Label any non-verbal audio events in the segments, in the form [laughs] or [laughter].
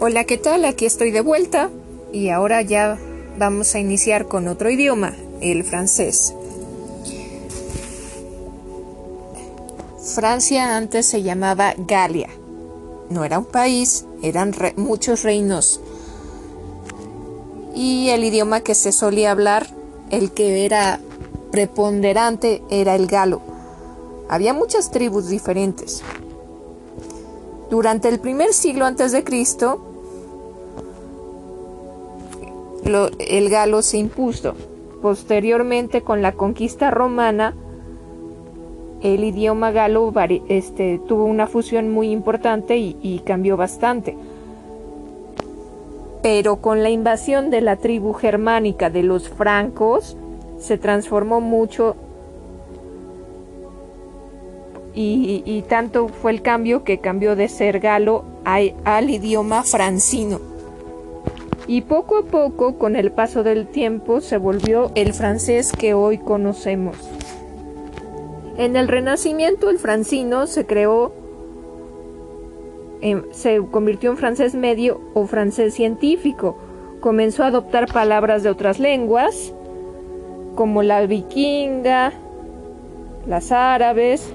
Hola, ¿qué tal? Aquí estoy de vuelta y ahora ya vamos a iniciar con otro idioma, el francés. Francia antes se llamaba Galia. No era un país, eran muchos reinos. Y el idioma que se solía hablar, el que era preponderante, era el galo. Había muchas tribus diferentes. Durante el primer siglo antes de Cristo, el galo se impuso. Posteriormente, con la conquista romana, el idioma galo este, tuvo una fusión muy importante y, y cambió bastante. Pero con la invasión de la tribu germánica de los francos, se transformó mucho y, tanto fue el cambio que cambió de ser galo al idioma francino. Y poco a poco, con el paso del tiempo, se volvió el francés que hoy conocemos. En el Renacimiento el francino se creó, se convirtió en francés medio o francés científico. Comenzó a adoptar palabras de otras lenguas, como la vikinga, las árabes,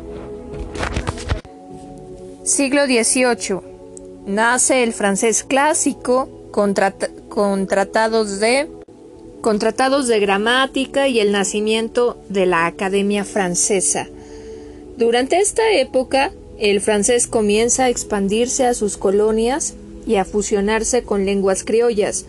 Siglo XVIII. Nace el francés clásico con, tratados de con tratados de gramática y el nacimiento de la Academia Francesa. Durante esta época, el francés comienza a expandirse a sus colonias y a fusionarse con lenguas criollas.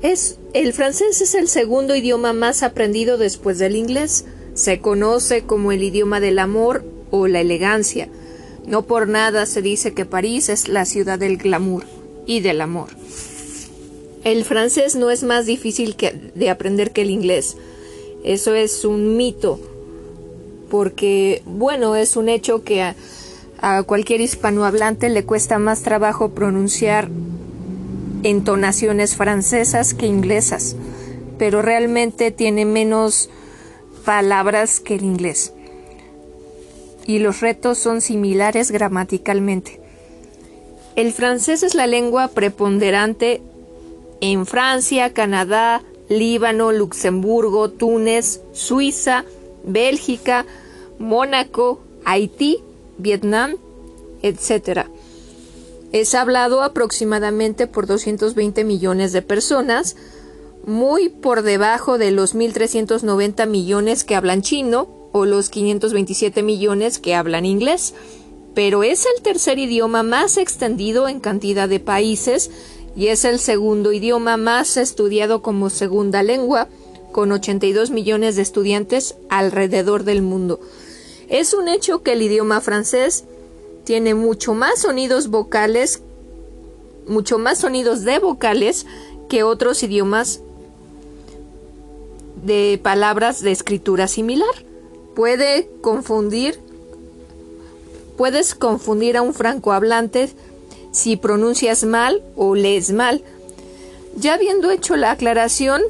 Es, el francés es el segundo idioma más aprendido después del inglés. Se conoce como el idioma del amor o la elegancia. No por nada se dice que París es la ciudad del glamour y del amor. El francés no es más difícil de aprender que el inglés. Eso es un mito, porque, bueno, es un hecho que a, a cualquier hispanohablante le cuesta más trabajo pronunciar entonaciones francesas que inglesas, pero realmente tiene menos palabras que el inglés y los retos son similares gramaticalmente. El francés es la lengua preponderante en Francia, Canadá, Líbano, Luxemburgo, Túnez, Suiza, Bélgica, Mónaco, Haití, Vietnam, etc. Es hablado aproximadamente por 220 millones de personas, muy por debajo de los 1.390 millones que hablan chino, o los 527 millones que hablan inglés, pero es el tercer idioma más extendido en cantidad de países y es el segundo idioma más estudiado como segunda lengua, con 82 millones de estudiantes alrededor del mundo. Es un hecho que el idioma francés tiene mucho más sonidos vocales, mucho más sonidos de vocales que otros idiomas de palabras de escritura similar puede confundir puedes confundir a un francohablante si pronuncias mal o lees mal. Ya habiendo hecho la aclaración,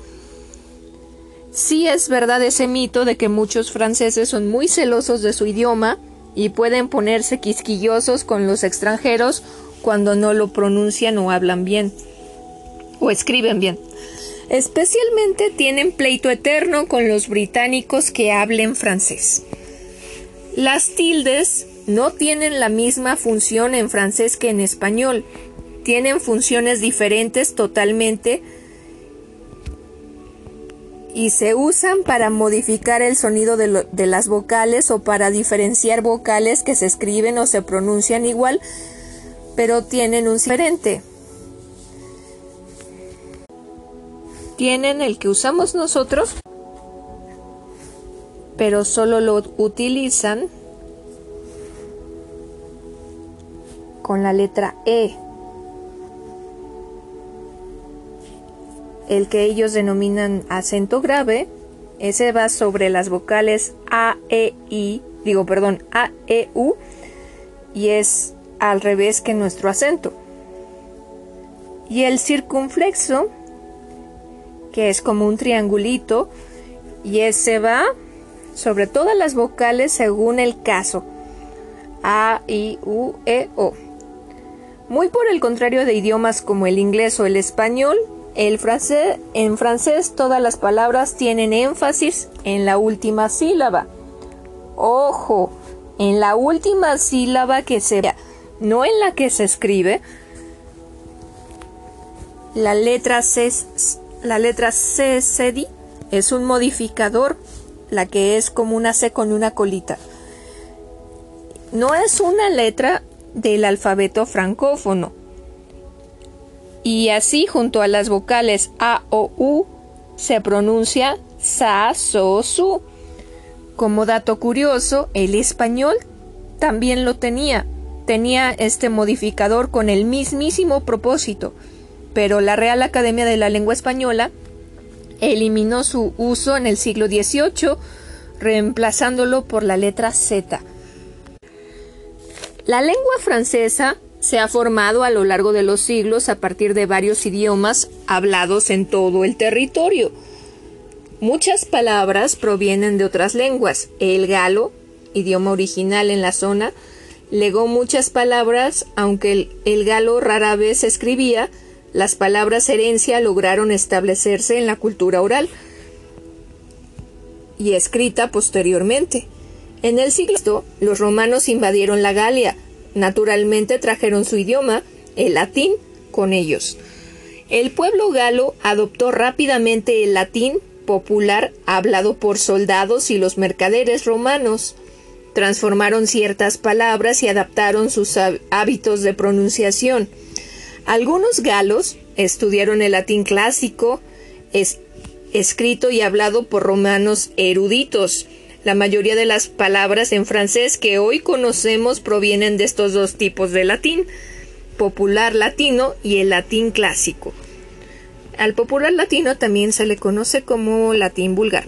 sí es verdad ese mito de que muchos franceses son muy celosos de su idioma y pueden ponerse quisquillosos con los extranjeros cuando no lo pronuncian o hablan bien o escriben bien. Especialmente tienen pleito eterno con los británicos que hablen francés. Las tildes no tienen la misma función en francés que en español. Tienen funciones diferentes totalmente y se usan para modificar el sonido de, las vocales o para diferenciar vocales que se escriben o se pronuncian igual, pero tienen un diferente. tienen el que usamos nosotros, pero solo lo utilizan con la letra E. El que ellos denominan acento grave, ese va sobre las vocales A, E, I, digo, perdón, A, E, U, y es al revés que nuestro acento. Y el circunflexo que es como un triangulito, y ese va sobre todas las vocales según el caso. A, I, U, E, O. Muy por el contrario de idiomas como el inglés o el español, el francés, en francés todas las palabras tienen énfasis en la última sílaba. Ojo, en la última sílaba que se no en la que se escribe. La letra C, la letra C, es un modificador, la que es como una C con una colita. No es una letra del alfabeto francófono. Y así junto a las vocales A o U se pronuncia sa, so, su. Como dato curioso, el español también lo tenía. Tenía este modificador con el mismísimo propósito, pero la Real Academia de la Lengua Española eliminó su uso en el siglo XVIII, reemplazándolo por la letra Z. La lengua francesa se ha formado a lo largo de los siglos a partir de varios idiomas hablados en todo el territorio. Muchas palabras provienen de otras lenguas. El galo, idioma original en la zona, legó muchas palabras, aunque el, galo rara vez se escribía, las palabras herencia lograron establecerse en la cultura oral y escrita posteriormente. En el siglo los romanos invadieron la Galia, naturalmente trajeron su idioma, el latín, con ellos. El pueblo galo adoptó rápidamente el latín popular hablado por soldados y los mercaderes romanos. Transformaron ciertas palabras y adaptaron sus hábitos de pronunciación. Algunos galos estudiaron el latín clásico, escrito y hablado por romanos eruditos, la mayoría de las palabras en francés que hoy conocemos provienen de estos dos tipos de latín, popular latino y el latín clásico. Al popular latino también se le conoce como latín vulgar.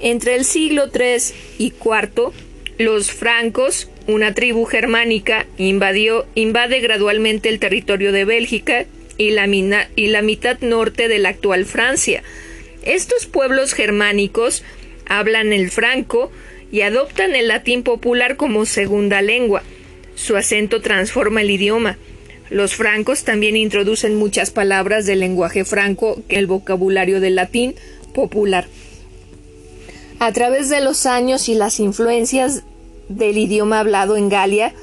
Entre el siglo III y IV, los francos, una tribu germánica, invadió, invade gradualmente el territorio de Bélgica y la, y la mitad norte de la actual Francia. Estos pueblos germánicos hablan el franco y adoptan el latín popular como segunda lengua. Su acento transforma el idioma. Los francos también introducen muchas palabras del lenguaje franco en el vocabulario del latín popular. A través de los años y las influencias del idioma hablado en Galia,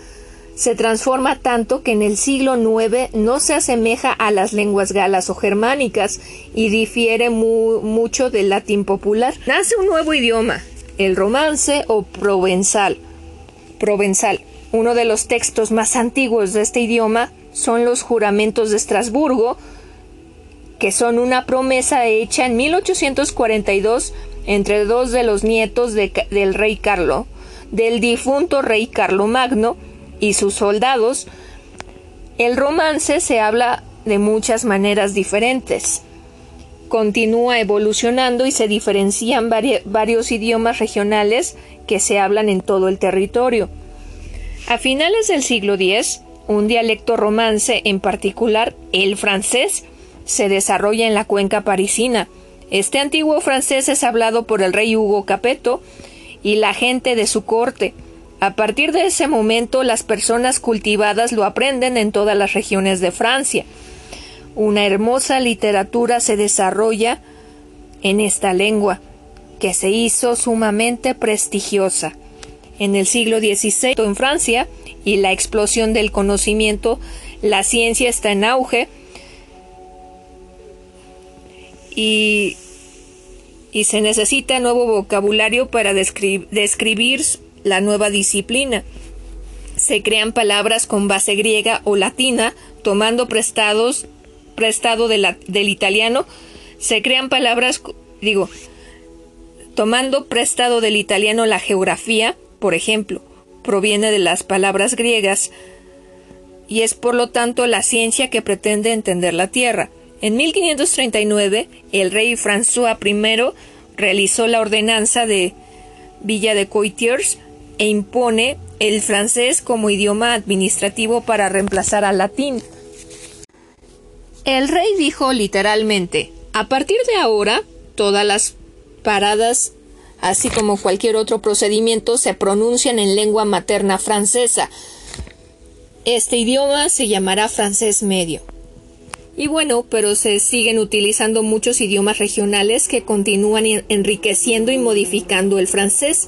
se transforma tanto que en el siglo IX no se asemeja a las lenguas galas o germánicas y difiere mucho del latín popular. Nace un nuevo idioma, el romance o provenzal. Provenzal. Uno de los textos más antiguos de este idioma son los juramentos de Estrasburgo, que son una promesa hecha en 1842 entre dos de los nietos del rey Carlo, del difunto rey Carlo Magno, y sus soldados, el romance se habla de muchas maneras diferentes. Continúa evolucionando y se diferencian varios idiomas regionales que se hablan en todo el territorio. A finales del siglo X, un dialecto romance, en particular el francés, se desarrolla en la cuenca parisina. Este antiguo francés es hablado por el rey Hugo Capeto y la gente de su corte, a partir de ese momento las personas cultivadas lo aprenden en todas las regiones de Francia. Una hermosa literatura se desarrolla en esta lengua, que se hizo sumamente prestigiosa. En el siglo XVI en Francia y la explosión del conocimiento, la ciencia está en auge y, y se necesita nuevo vocabulario para describir la nueva disciplina. Se crean palabras con base griega o latina, tomando prestados, prestado del italiano. Se crean palabras, digo, tomando prestado del italiano la geografía, por ejemplo, proviene de las palabras griegas y es por lo tanto la ciencia que pretende entender la Tierra. En 1539, el rey François I realizó la ordenanza de Villa de Coitiers e impone el francés como idioma administrativo para reemplazar al latín. El rey dijo literalmente, a partir de ahora, todas las paradas, así como cualquier otro procedimiento, se pronuncian en lengua materna francesa. Este idioma se llamará francés medio. Y bueno, pero se siguen utilizando muchos idiomas regionales que continúan enriqueciendo y modificando el francés.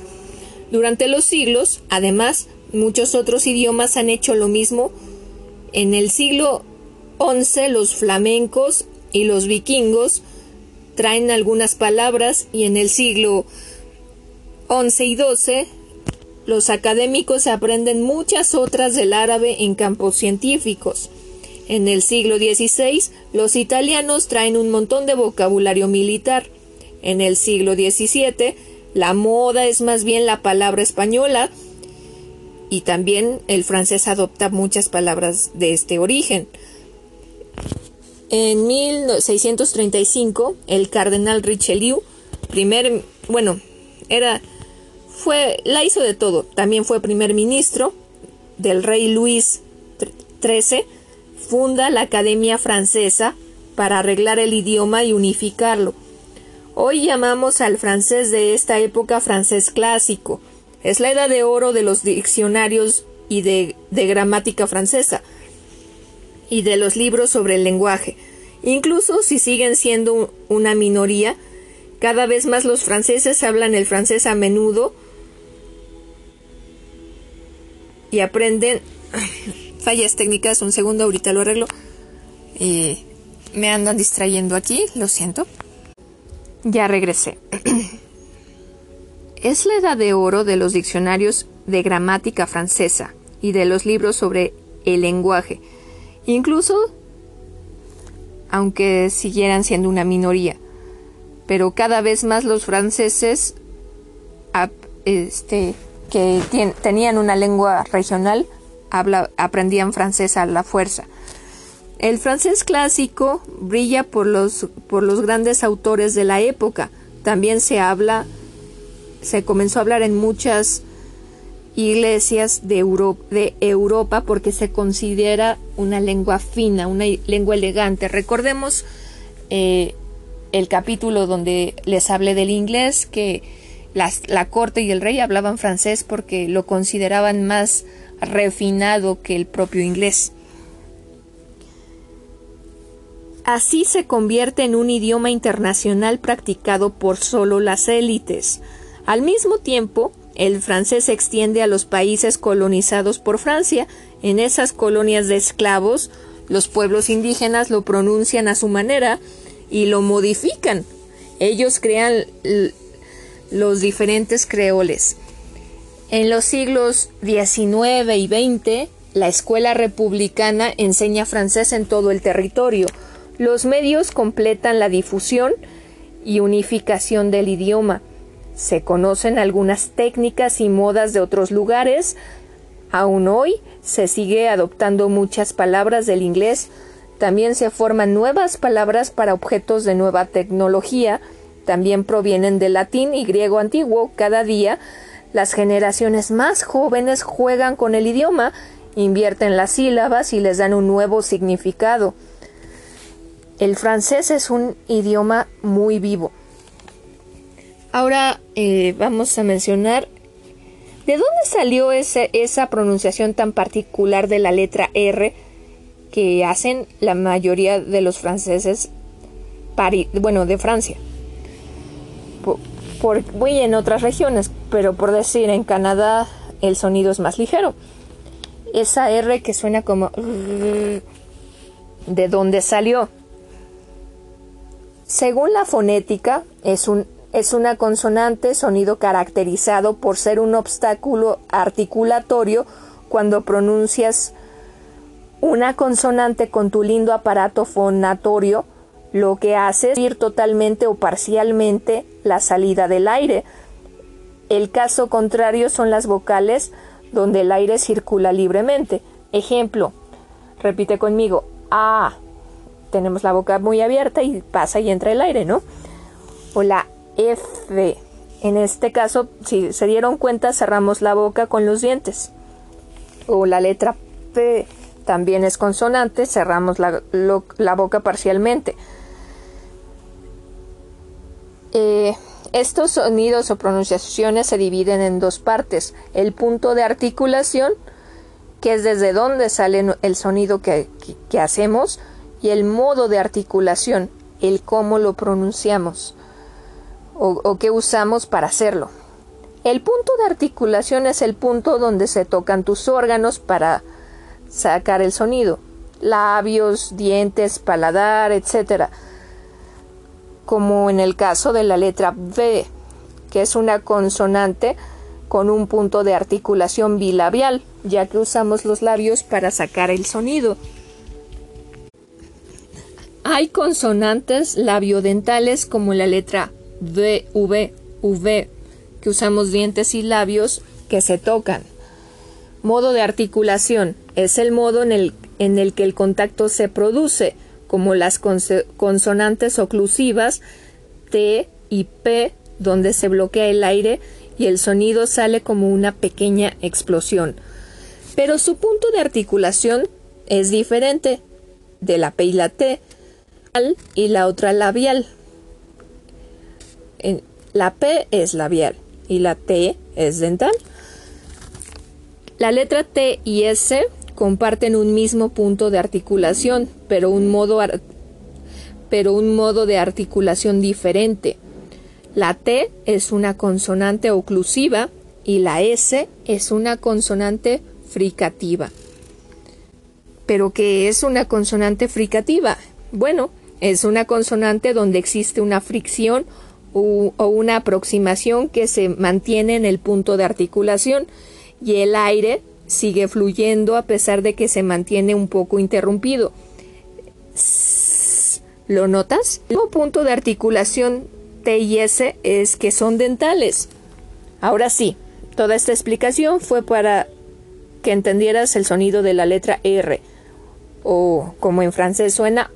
Durante los siglos, además, muchos otros idiomas han hecho lo mismo. En el siglo XI los flamencos y los vikingos traen algunas palabras y en el siglo XI y XII los académicos aprenden muchas otras del árabe en campos científicos. En el siglo XVI, los italianos traen un montón de vocabulario militar. En el siglo XVII, la moda es más bien la palabra española y también el francés adopta muchas palabras de este origen. En 1635, el cardenal Richelieu, primer, bueno, era, fue, la hizo de todo. También fue primer ministro del rey Luis XIII funda la Academia Francesa para arreglar el idioma y unificarlo. Hoy llamamos al francés de esta época francés clásico. Es la edad de oro de los diccionarios y de, gramática francesa y de los libros sobre el lenguaje. Incluso si siguen siendo una minoría, cada vez más los franceses hablan el francés a menudo y aprenden fallas técnicas, un segundo, ahorita lo arreglo. me andan distrayendo aquí, lo siento. Ya regresé. [clears throat] es la edad de oro de los diccionarios de gramática francesa y de los libros sobre el lenguaje, incluso aunque siguieran siendo una minoría. Pero cada vez más los franceses este, que tenían una lengua regional aprendían francés a la fuerza. El francés clásico brilla por los, por los grandes autores de la época. También se habla, se comenzó a hablar en muchas iglesias de, de Europa porque se considera una lengua fina, una lengua elegante. Recordemos eh, el capítulo donde les hablé del inglés, que la corte y el rey hablaban francés porque lo consideraban más refinado que el propio inglés. Así se convierte en un idioma internacional practicado por solo las élites. Al mismo tiempo, el francés se extiende a los países colonizados por Francia. En esas colonias de esclavos, los pueblos indígenas lo pronuncian a su manera y lo modifican. Ellos crean los diferentes creoles. En los siglos XIX y XX, la escuela republicana enseña francés en todo el territorio. Los medios completan la difusión y unificación del idioma. Se conocen algunas técnicas y modas de otros lugares. Aún hoy se sigue adoptando muchas palabras del inglés. También se forman nuevas palabras para objetos de nueva tecnología. También provienen del latín y griego antiguo. Cada día las generaciones más jóvenes juegan con el idioma, invierten las sílabas y les dan un nuevo significado. El francés es un idioma muy vivo. Ahora eh, vamos a mencionar de dónde salió esa pronunciación tan particular de la letra R que hacen la mayoría de los franceses, bueno, de Francia muy en otras regiones, pero por decir en Canadá el sonido es más ligero. Esa R que suena como de dónde salió. Según la fonética, es, un, es una consonante sonido caracterizado por ser un obstáculo articulatorio cuando pronuncias una consonante con tu lindo aparato fonatorio lo que hace es ir totalmente o parcialmente la salida del aire. El caso contrario son las vocales donde el aire circula libremente. Ejemplo, repite conmigo, A. Tenemos la boca muy abierta y pasa y entra el aire, ¿no? O la F. En este caso, si se dieron cuenta, cerramos la boca con los dientes. O la letra P también es consonante, cerramos la, boca parcialmente. Eh, estos sonidos o pronunciaciones se dividen en dos partes, el punto de articulación que es desde donde sale el sonido que, hacemos, y el modo de articulación, el cómo lo pronunciamos o, o qué usamos para hacerlo. El punto de articulación es el punto donde se tocan tus órganos para sacar el sonido, labios, dientes, paladar, etc. Como en el caso de la letra B, que es una consonante con un punto de articulación bilabial, ya que usamos los labios para sacar el sonido. Hay consonantes labiodentales como la letra V, V, V, que usamos dientes y labios que se tocan. Modo de articulación es el modo en el, en el que el contacto se produce, como las consonantes oclusivas T y P, donde se bloquea el aire y el sonido sale como una pequeña explosión. Pero su punto de articulación es diferente de la P y la T y la otra labial. La P es labial y la T es dental. La letra T y S comparten un mismo punto de articulación, pero un modo, pero un modo de articulación diferente. La T es una consonante oclusiva y la S es una consonante fricativa. ¿Pero qué es una consonante fricativa? Bueno, es una consonante donde existe una fricción o, una aproximación que se mantiene en el punto de articulación y el aire sigue fluyendo a pesar de que se mantiene un poco interrumpido. ¿Lo notas? El punto de articulación T y S es que son dentales. Ahora sí, toda esta explicación fue para que entendieras el sonido de la letra R, o como en francés suena,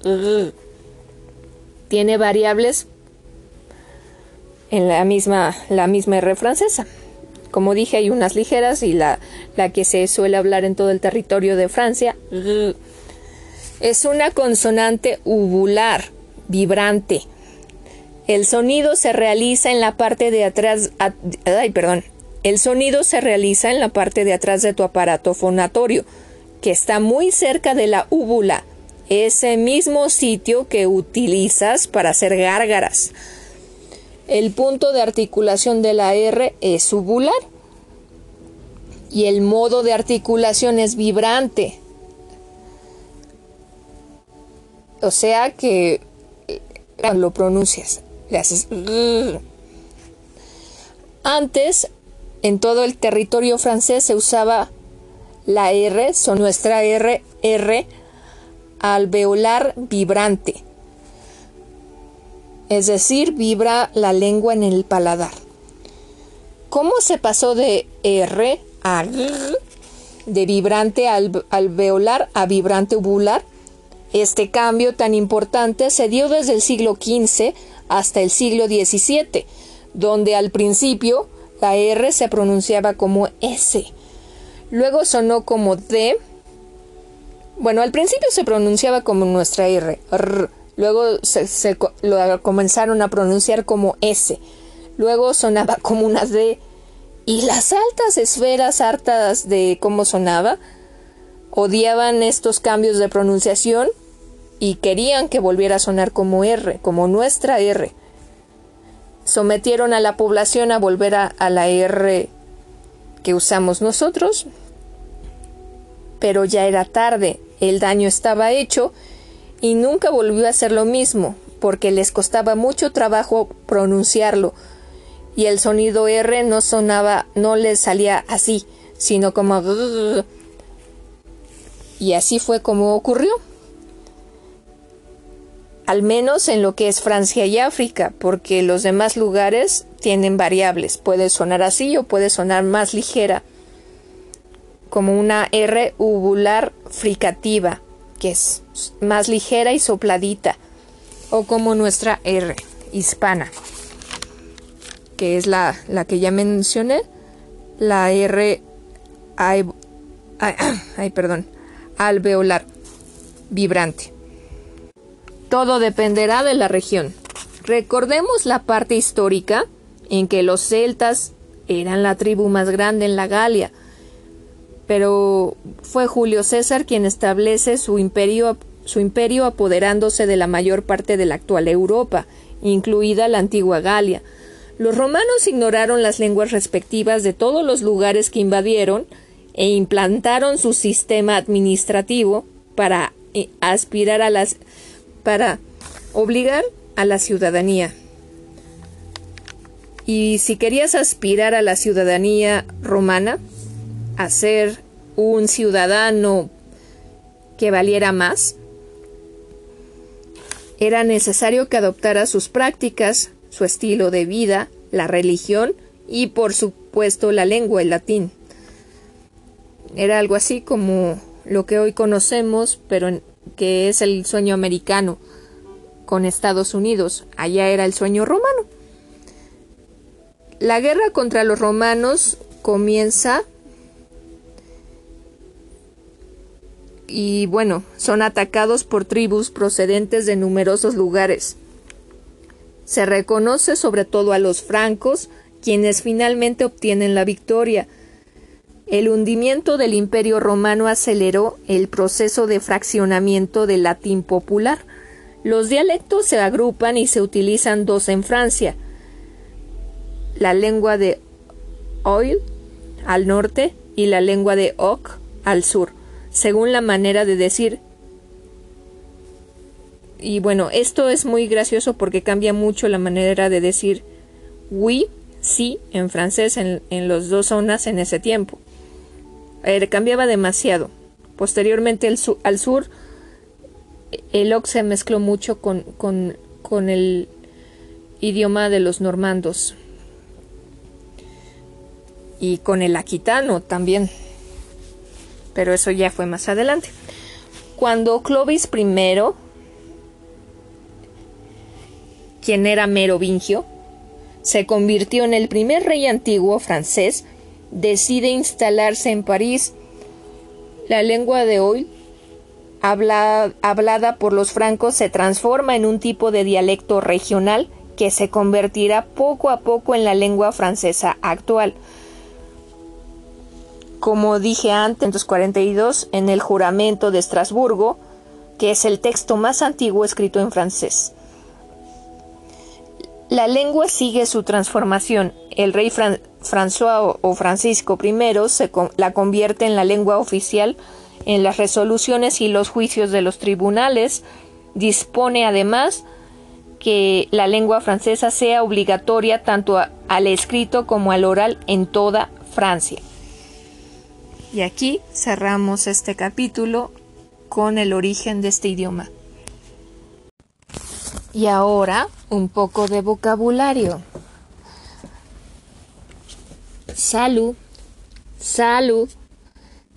tiene variables en la misma, la misma R francesa. Como dije, hay unas ligeras y la, la que se suele hablar en todo el territorio de Francia es una consonante uvular, vibrante, el sonido se realiza en la parte de atrás. ay, perdón. El sonido se realiza en la parte de atrás de tu aparato fonatorio, que está muy cerca de la úvula, ese mismo sitio que utilizas para hacer gárgaras. El punto de articulación de la R es uvular y el modo de articulación es vibrante. O sea que eh, lo pronuncias le haces... [laughs] Antes, en todo el territorio francés se usaba la R, son nuestra R, R, alveolar vibrante. Es decir, vibra la lengua en el paladar. ¿Cómo se pasó de R a R, de vibrante alveolar a vibrante uvular? Este cambio tan importante se dio desde el siglo XV hasta el siglo XVII, donde al principio la R se pronunciaba como S, luego sonó como D, bueno, al principio se pronunciaba como nuestra R, luego se, lo comenzaron a pronunciar como S, luego sonaba [laughs] como una D, y las altas esferas hartas de cómo sonaba odiaban estos cambios de pronunciación y querían que volviera a sonar como R, como nuestra R. Sometieron a la población a volver a, la R que usamos nosotros, pero ya era tarde, el daño estaba hecho y nunca volvió a ser lo mismo, porque les costaba mucho trabajo pronunciarlo y el sonido R no sonaba, no les salía así, sino como y así fue como ocurrió al menos en lo que es Francia y África, porque los demás lugares tienen variables. Puede sonar así o puede sonar más ligera, como una R uvular fricativa, que es más ligera y sopladita, o como nuestra R hispana, que es la, la que ya mencioné, la R [coughs] alveolar, vibrante. Todo dependerá de la región. Recordemos la parte histórica en que los celtas eran la tribu más grande en la Galia. Pero fue Julio César quien establece su imperio, su imperio apoderándose de la mayor parte de la actual Europa, incluida la antigua Galia. Los romanos ignoraron las lenguas respectivas de todos los lugares que invadieron e implantaron su sistema administrativo para eh, aspirar a las para obligar a la ciudadanía. Y si querías aspirar a la ciudadanía romana, a ser un ciudadano que valiera más, era necesario que adoptara sus prácticas, su estilo de vida, la religión y por supuesto la lengua, el latín. Era algo así como lo que hoy conocemos, pero que es el sueño americano con Estados Unidos. Allá era el sueño romano. La guerra contra los romanos comienza y bueno, son atacados por tribus procedentes de numerosos lugares. Se reconoce sobre todo a los francos, quienes finalmente obtienen la victoria. El hundimiento del imperio romano aceleró el proceso de fraccionamiento del latín popular. Los dialectos se agrupan y se utilizan dos en Francia. La lengua de Oil al norte y la lengua de Oc al sur según la manera de decir. Y bueno, esto es muy gracioso porque cambia mucho la manera de decir oui, sí en francés en, en las dos zonas en ese tiempo. Eh, cambiaba demasiado. Posteriormente el al sur el oc se mezcló mucho con, con, con el idioma de los normandos y con el aquitano también pero eso ya fue más adelante. Cuando Clovis I, quien era merovingio, se convirtió en el primer rey antiguo francés, decide instalarse en París. La lengua de hoy, hablada por los francos, se transforma en un tipo de dialecto regional que se convertirá poco a poco en la lengua francesa actual como dije antes, en 42, en el juramento de Estrasburgo, que es el texto más antiguo escrito en francés. La lengua sigue su transformación. El rey François o Francisco I se la convierte en la lengua oficial en las resoluciones y los juicios de los tribunales. Dispone además que la lengua francesa sea obligatoria tanto al escrito como al oral en toda Francia. Y aquí cerramos este capítulo con el origen de este idioma. Y ahora un poco de vocabulario. Salud, salud,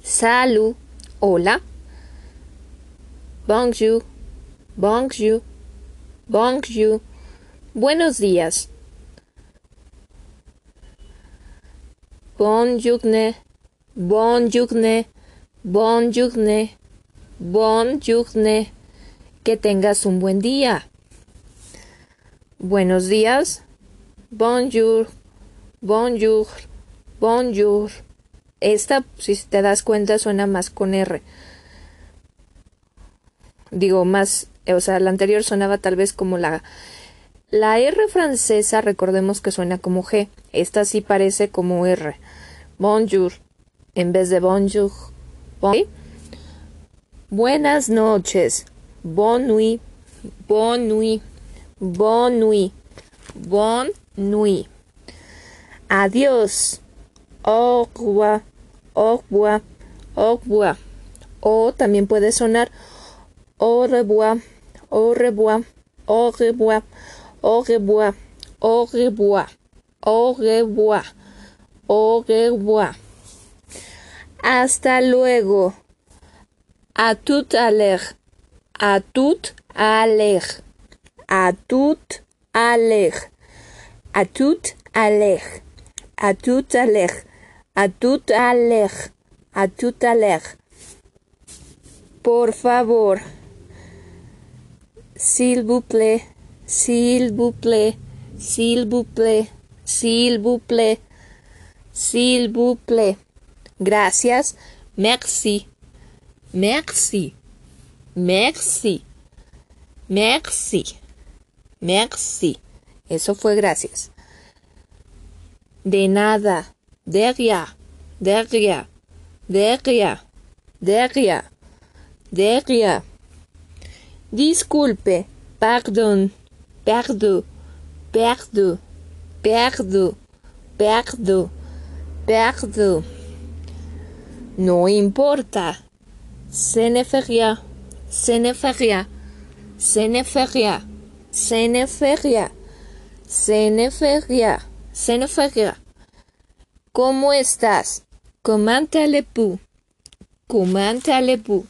salud, hola. Bonjour, bonjour, bonjour, buenos días. Bonjour, Bon journée, bon bon. Que tengas un buen día. Buenos días. Bonjour, bonjour, bonjour. Esta, si te das cuenta, suena más con R. Digo, más, o sea, la anterior sonaba tal vez como la... La R francesa, recordemos que suena como G. Esta sí parece como R. Bonjour en vez de bonjour. Buenas noches. Bon nuit. Bon nuit. Bon nuit. Bon nuit. Adiós. Au revoir. Au revoir. Au revoir. O también puede sonar au revoir. Au revoir. Au revoir. Au revoir. Au revoir. Au revoir. Au revoir. Hasta luego. A tout à l'heure. A tout à l'heure. A tout à l'heure. A tout à l'heure. A tout à l'heure. A tout à l'heure. A tout à l'heure. Por favor. S'il vous plaît. S'il vous plaît. S'il vous plaît. S'il vous plaît. S'il vous plaît gracias, merci, merci, merci, merci, merci. Eso fue gracias. De nada, derrière, derrière, derrière, derrière, derrière. Disculpe, pardon, perdo, perdo, perdo, perdo, perdo. perdo. No importa. Seneferia, Seneferia, Seneferia, Seneferia, Seneferia, Seneferia. ¿Cómo estás? Comántale pu. Comántale pu.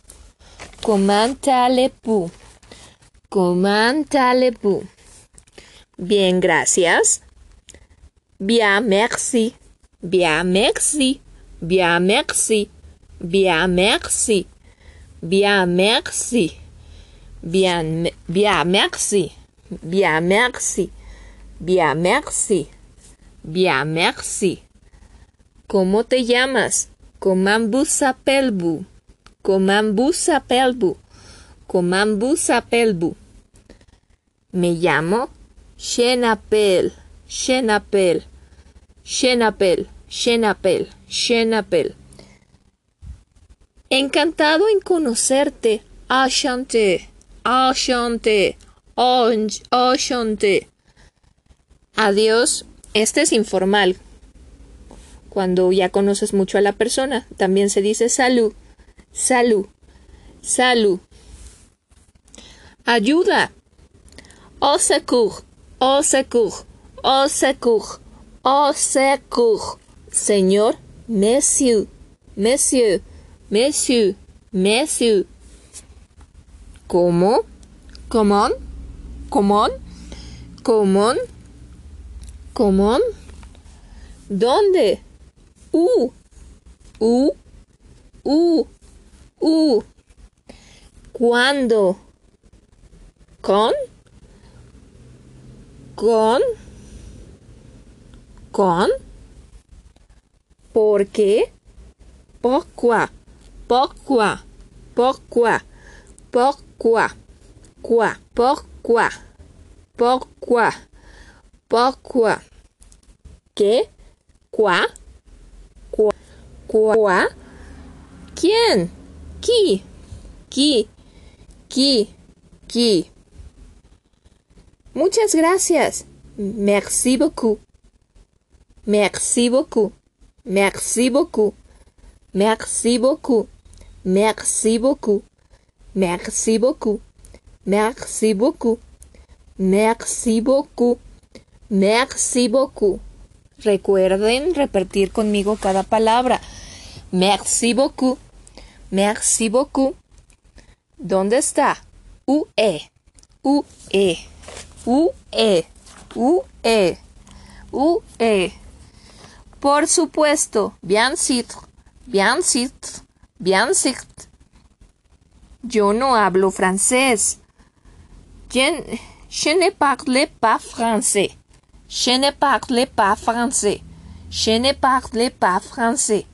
Comántale pu. Comántale pu. Bien, gracias. Bien, merci. Bien, merci. Bien, merci. Bien, merci. Bien, merci. Bien, bien, merci. Bien, merci. Bien, merci. Bien, merci. ¿Cómo te llamas? Comment vous appelez-vous? Comment vous? Me llamo Shenapel, Shenapel, Shenapel, Shenapel, Shenapel. Encantado en conocerte. Enchanté, enchanté, enchanté. Adiós. Este es informal. Cuando ya conoces mucho a la persona, también se dice salud, salud, salud. Ayuda. Au secours, au secours, au secours, au secours. Señor, monsieur, monsieur. Monsieur, monsieur. ¿Cómo? ¿Cómo? ¿Cómo? ¿Cómo? ¿Cómo? ¿Dónde? U. U. U. U. ¿Cuándo? ¿Con? ¿Con? ¿Con? ¿Por qué? Pourquoi? Pourquoi? Pourquoi? Pourquoi? Quoi? Pourquoi? Pourquoi? Pourquoi? ¿Qué? Quoi? Quoi? Quoi? ¿Quién? Qui? Qui? Qui? Qui? Muchas gracias. Merci beaucoup. Merci beaucoup. Merci beaucoup. Merci beaucoup. Merci beaucoup. Merci beaucoup. Merci beaucoup. Merci beaucoup. Merci beaucoup. Recuerden repetir conmigo cada palabra. Merci beaucoup. Merci beaucoup. ¿Dónde está? U e. U e. U e. U e. U e. Por supuesto. Bien sûr. Bien sit. Yo no hablo francés. Je, je ne parle pas français. Je ne parle pas français. Je ne parle pas français.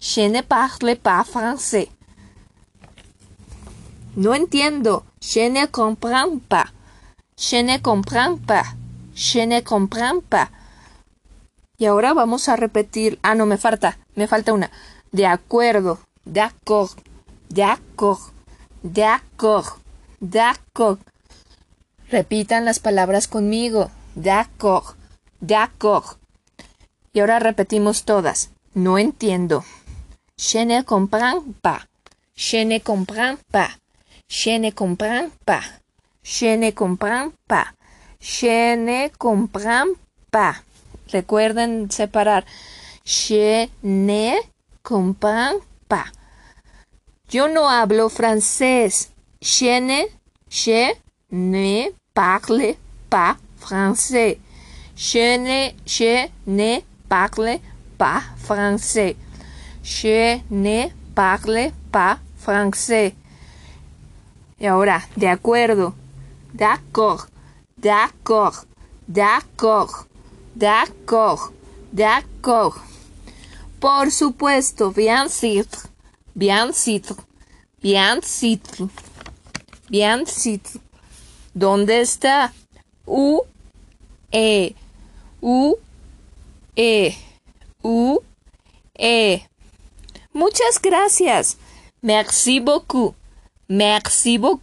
Je ne parle pas français. No entiendo. Je ne comprends pas. Je ne comprends pas. Je ne comprends pas. Y ahora vamos a repetir. Ah, no, me falta. Me falta una. De acuerdo. D'accord. D'accord. D'accord. D'accord. Repitan las palabras conmigo. D'accord. D'accord. Y ahora repetimos todas. No entiendo. Je ne comprends pas. Je ne comprends pas. Je ne comprends pas. Je ne comprends pas. Je ne comprends pas. Recuerden separar. Je ne comprends pas. Yo no hablo francés. Je ne, je ne parle pas français. Je ne, je ne parle pas français. Je ne parle pas français. Y ahora, de acuerdo. D'accord. D'accord. D'accord. D'accord. D'accord. Por supuesto, bien sûr. Biancito. Biancito. Biancito. ¿Dónde está? U, E, U, E, U, E. Muchas gracias. Merci beaucoup. Merci beaucoup.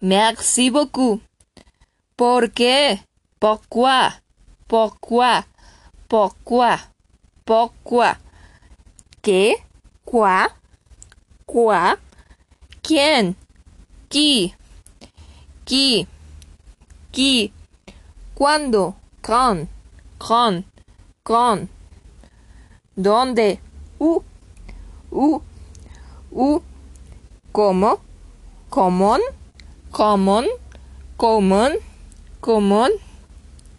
Merci beaucoup. ¿Por qué? Pourquoi? Pourquoi? Pourquoi? Pourquoi? ¿Qué? ¿Quoi? ¿Quoi? ¿Quién? ¿Qui? ¿Qui? ¿Qui? ¿Cuándo? Quand? Quand? Quand? ¿Dónde? U. U. U. ¿Cómo? ¿Common? ¿Common? ¿Common? ¿Common?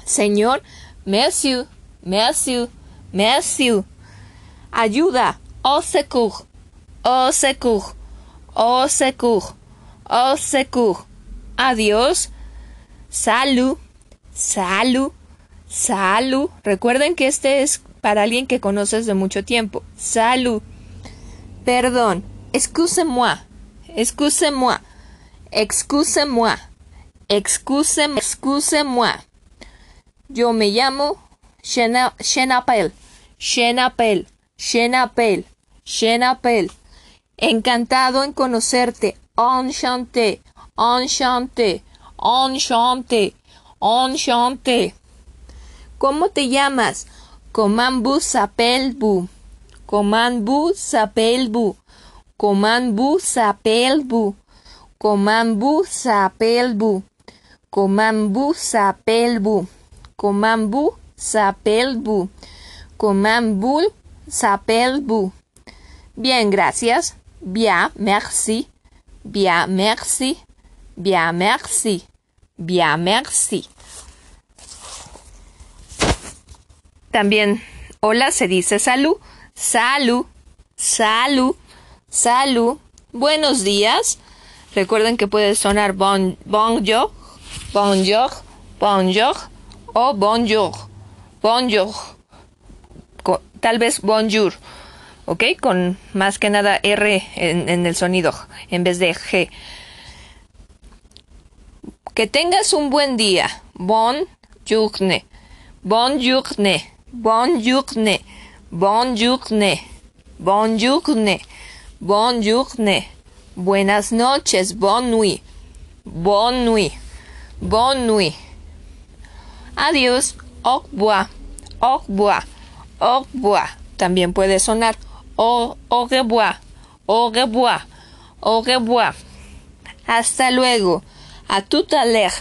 Señor, merci, merci, merci. Ayuda, au secours, au secours. Adiós, salud, salud, salud. Recuerden que este es para alguien que conoces de mucho tiempo. Salud. Perdón. Excuse-moi. Excuse-moi. Excuse-moi. Excuse-moi. Excuse-moi. Yo me llamo Shenapel. Shenapel. Shenapel. Shenapel. Encantado en conocerte. Enchanté. Enchanté. Enchanté. Enchanté. ¿Cómo te llamas? Comambu Sapelbu. Comambu Sapelbu. Comambu Sapelbu. Comambu Sapelbu. Comambu Sapelbu. Comambu Sapelbu. Comambu Sapelbu. Bien, gracias. Bien, merci. Bien, merci. Bien, merci. Bien, merci. También, hola se dice salud. Salud. Salud. Salud. Buenos días. Recuerden que puede sonar bon, bonjour, bonjour, bonjour o bonjour, bonjour. Tal vez bonjour, ¿ok? Con más que nada R en, el sonido en vez de G. Que tengas un buen día. Bon journée. Bon journée. Bon journée. Bon journée. Bon journée. Bon. Buenas noches. Bonne nuit. Bonne nuit. Bonne nuit. Adiós. Au revoir. Au revoir. Au revoir. También puede sonar au, au revoir. Au revoir. Au revoir. Hasta luego. A tout à l'heure.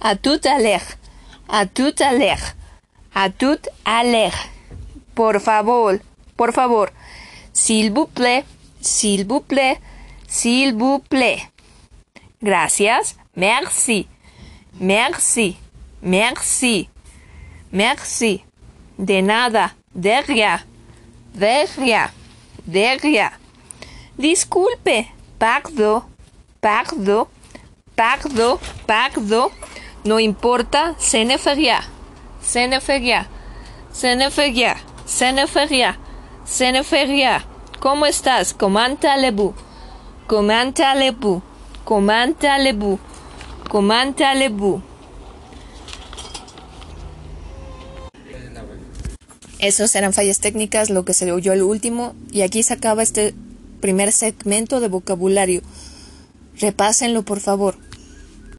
A tout à l'heure. A tout à l'heure. A tout à l'heure. Por favor. Por favor. S'il vous plaît. S'il vous plaît. S'il vous plaît. Gracias. Merci. Merci. Merci. Merci. De nada. De rien. De rien. De rien. Disculpe. Pardon. Pardon. Pardon. Pardon. No importa. Se ne fait rien. Se ne fait rien. Se ne fait rien. Se ne fait rien. Se ne fait rien. ¿Cómo estás? Comment allez-vous? Comment allez-vous? Comment allez-vous? Comment allez-vous? Esos eran fallas técnicas, lo que se oyó el último, y aquí se acaba este primer segmento de vocabulario. Repásenlo, por favor.